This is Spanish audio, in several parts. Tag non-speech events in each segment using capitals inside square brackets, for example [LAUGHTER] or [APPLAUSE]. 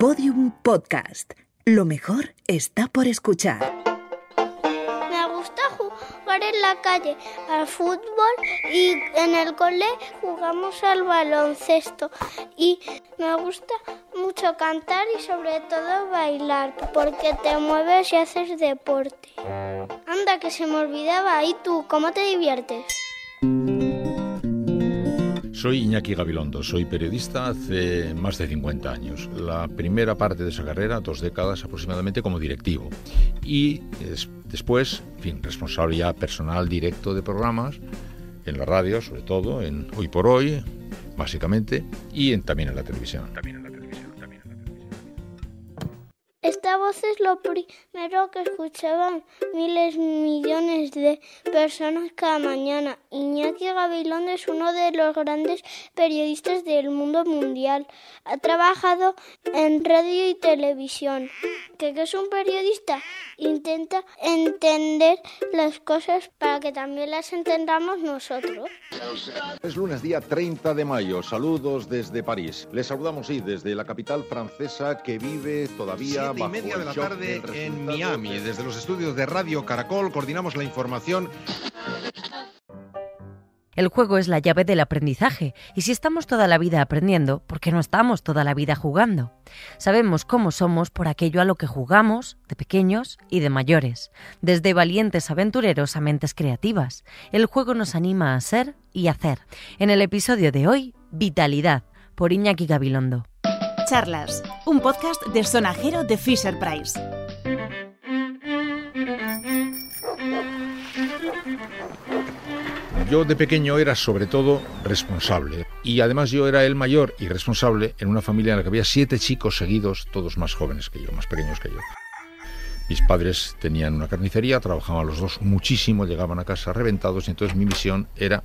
Podium Podcast. Lo mejor está por escuchar. Me gusta jugar en la calle al fútbol y en el cole jugamos al baloncesto. Y me gusta mucho cantar y sobre todo bailar porque te mueves y haces deporte. Anda, que se me olvidaba. ¿Y tú, cómo te diviertes? Soy Iñaki Gabilondo, soy periodista hace más de 50 años. La primera parte de esa carrera, dos décadas aproximadamente, como directivo. Y después, fin, responsable ya personal directo de programas, en la radio sobre todo, en Hoy por Hoy, básicamente, y en, también en la televisión. También en la esta voz es lo primero que escuchaban miles, millones de personas cada mañana. Iñaki Gabilondo es uno de los grandes periodistas del mundo mundial. Ha trabajado en radio y televisión. ¿Qué, es un periodista? Intenta entender las cosas para que también las entendamos nosotros. Es lunes día 30 de mayo. Saludos desde París. Les saludamos sí, desde la capital francesa que vive todavía y media de la tarde en Miami. Desde los estudios de Radio Caracol coordinamos la información. El juego es la llave del aprendizaje y si estamos toda la vida aprendiendo, ¿por qué no estamos toda la vida jugando? Sabemos cómo somos por aquello a lo que jugamos, de pequeños y de mayores, desde valientes aventureros a mentes creativas. El juego nos anima a ser y hacer. En el episodio de hoy, Vitalidad, por Iñaki Gabilondo. Charlas, un podcast de sonajero de Fisher Price. Yo de pequeño era sobre todo responsable y además yo era el mayor y responsable en una familia en la que había siete chicos seguidos, todos más jóvenes que yo, más pequeños que yo. Mis padres tenían una carnicería, trabajaban los dos muchísimo, llegaban a casa reventados y entonces mi misión era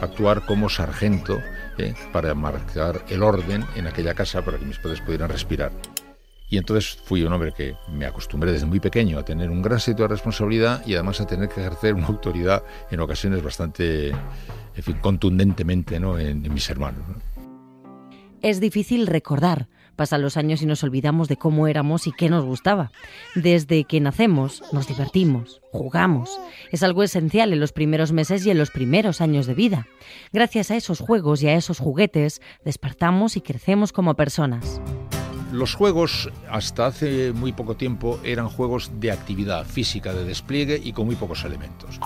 actuar como sargento ¿eh? para marcar el orden en aquella casa para que mis padres pudieran respirar. Y entonces fui un hombre que me acostumbré desde muy pequeño a tener un gran sitio de responsabilidad y además a tener que ejercer una autoridad en ocasiones bastante, en contundentemente ¿no? en, mis hermanos. Es difícil recordar, Pasan los años y nos olvidamos de cómo éramos y qué nos gustaba. Desde que nacemos, nos divertimos, jugamos. Es algo esencial en los primeros meses y en los primeros años de vida. Gracias a esos juegos y a esos juguetes, despertamos y crecemos como personas. Los juegos hasta hace muy poco tiempo eran juegos de actividad física, de despliegue y con muy pocos elementos.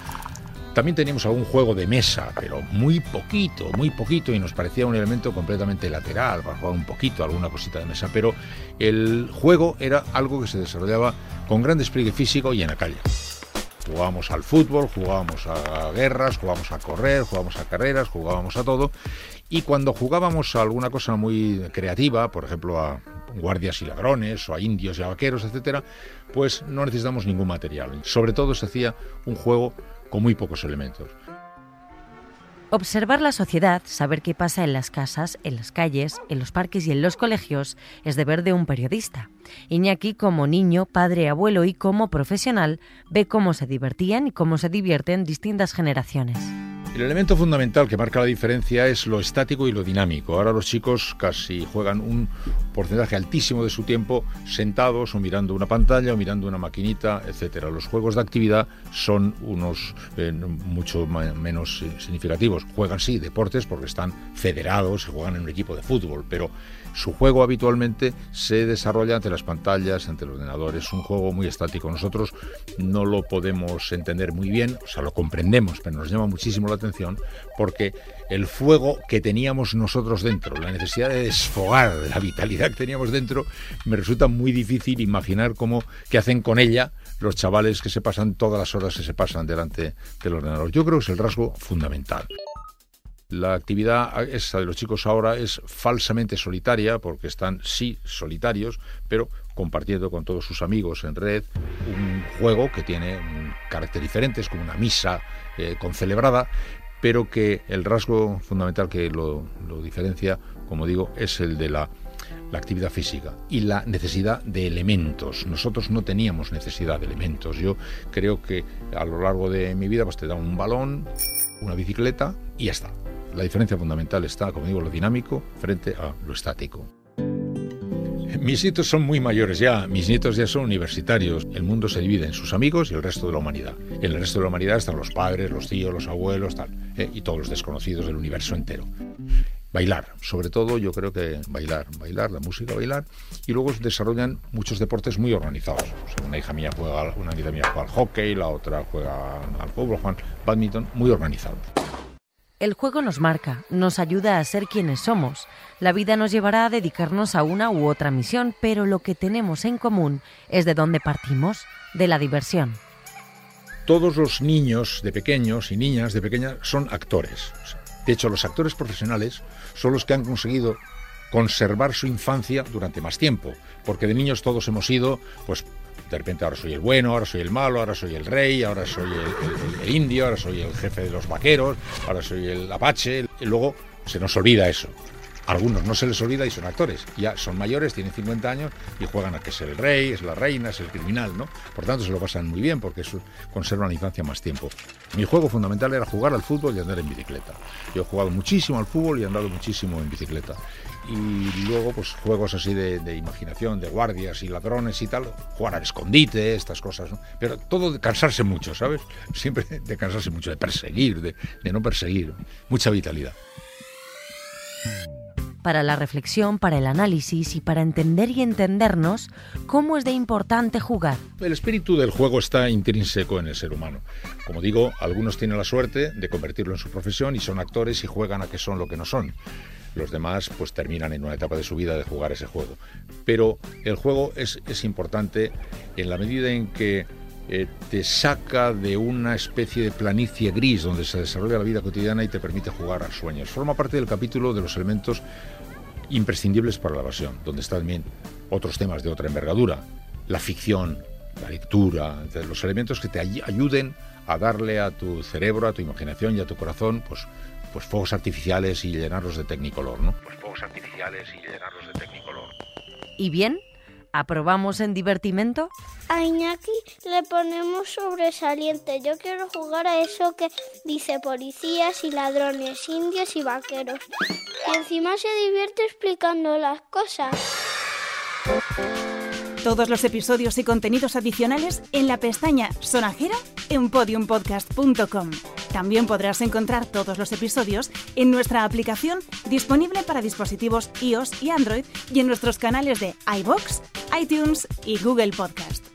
También teníamos algún juego de mesa, pero muy poquito, muy poquito, y nos parecía un elemento completamente lateral para jugar un poquito, alguna cosita de mesa. Pero el juego era algo que se desarrollaba con gran despliegue físico y en la calle. Jugábamos al fútbol, jugábamos a guerras, jugábamos a correr, jugábamos a carreras, jugábamos a todo. Y cuando jugábamos a alguna cosa muy creativa, por ejemplo a guardias y ladrones o a indios y a vaqueros, etcétera, pues no necesitamos ningún material. Sobre todo se hacía un juego con muy pocos elementos. Observar la sociedad, saber qué pasa en las casas, en las calles, en los parques y en los colegios es deber de un periodista. Iñaki, como niño, padre, abuelo y como profesional, ve cómo se divertían y cómo se divierten distintas generaciones. El elemento fundamental que marca la diferencia es lo estático y lo dinámico. Ahora los chicos casi juegan un porcentaje altísimo de su tiempo sentados o mirando una pantalla o mirando una maquinita, etcétera. Los juegos de actividad son unos eh, mucho menos significativos. Juegan sí deportes porque están federados y juegan en un equipo de fútbol, pero su juego habitualmente se desarrolla ante las pantallas, ante los ordenadores. Es un juego muy estático. Nosotros no lo podemos entender muy bien, o sea, lo comprendemos, pero nos llama muchísimo la atención porque el fuego que teníamos nosotros dentro, la necesidad de desfogar la vitalidad que teníamos dentro, me resulta muy difícil imaginar cómo qué hacen con ella los chavales que se pasan todas las horas que se pasan delante del ordenador. Yo creo que es el rasgo fundamental. La actividad esa de los chicos ahora es falsamente solitaria porque están sí solitarios, pero compartiendo con todos sus amigos en red un juego que tiene un carácter diferente, es como una misa eh, concelebrada, pero que el rasgo fundamental que lo, diferencia, como digo, es el de la, la, actividad física y la necesidad de elementos. Nosotros no teníamos necesidad de elementos. Yo creo que a lo largo de mi vida pues te da un balón, una bicicleta y ya está. La diferencia fundamental está, como digo, lo dinámico frente a lo estático. Mis nietos son muy mayores ya, mis nietos ya son universitarios. El mundo se divide en sus amigos y el resto de la humanidad. En el resto de la humanidad están los padres, los tíos, los abuelos, tal, ¿eh? y todos los desconocidos del universo entero. Bailar, sobre todo yo creo que bailar, bailar, la música, bailar, y luego desarrollan muchos deportes muy organizados. una hija mía juega, una amiga mía juega al hockey, la otra juega al fútbol, juegan badminton, muy organizados. El juego nos marca, nos ayuda a ser quienes somos. La vida nos llevará a dedicarnos a una u otra misión, pero lo que tenemos en común es de dónde partimos, de la diversión. Todos los niños de pequeños y niñas de pequeñas son actores. De hecho, los actores profesionales son los que han conseguido conservar su infancia durante más tiempo, porque de niños todos hemos sido, pues de repente ahora soy el bueno, ahora soy el malo, ahora soy el rey, ahora soy el, indio, ahora soy el jefe de los vaqueros, ahora soy el apache, y luego se nos olvida eso. Algunos no se les olvida y son actores. Ya son mayores, tienen 50 años y juegan a que es el rey, es la reina, es el criminal, ¿no? Por tanto, se lo pasan muy bien porque eso conserva la infancia más tiempo. Mi juego fundamental era jugar al fútbol y andar en bicicleta. Yo he jugado muchísimo al fútbol y he andado muchísimo en bicicleta. Y luego, pues juegos así de, imaginación, de guardias y ladrones y tal, jugar al escondite, estas cosas. Pero todo de cansarse mucho, ¿sabes? [LAUGHS] Siempre de cansarse mucho, de perseguir, de no perseguir. Mucha vitalidad para la reflexión, para el análisis y para entender y entendernos cómo es de importante jugar. El espíritu del juego está intrínseco en el ser humano. Como digo, algunos tienen la suerte de convertirlo en su profesión y son actores y juegan a que son lo que no son. Los demás pues terminan en una etapa de su vida de jugar ese juego. Pero el juego es, es importante en la medida en que eh, te saca de una especie de planicie gris donde se desarrolla la vida cotidiana y te permite jugar a sueños. Forma parte del capítulo de los elementos imprescindibles para la evasión, donde están también otros temas de otra envergadura, la ficción, la lectura, los elementos que te ayuden a darle a tu cerebro, a tu imaginación y a tu corazón, pues, pues fuegos artificiales y llenarlos de tecnicolor, ¿no? Pues fuegos artificiales y llenarlos de tecnicolor. ¿Y bien? ¿Aprobamos en divertimento? A Iñaki le ponemos sobresaliente. Yo quiero jugar a eso que dice policías y ladrones, indios y vaqueros. Y encima se divierte explicando las cosas. Todos los episodios y contenidos adicionales en la pestaña Sonajero en podiumpodcast.com. También podrás encontrar todos los episodios en nuestra aplicación disponible para dispositivos iOS y Android y en nuestros canales de iBox, iTunes y Google Podcast.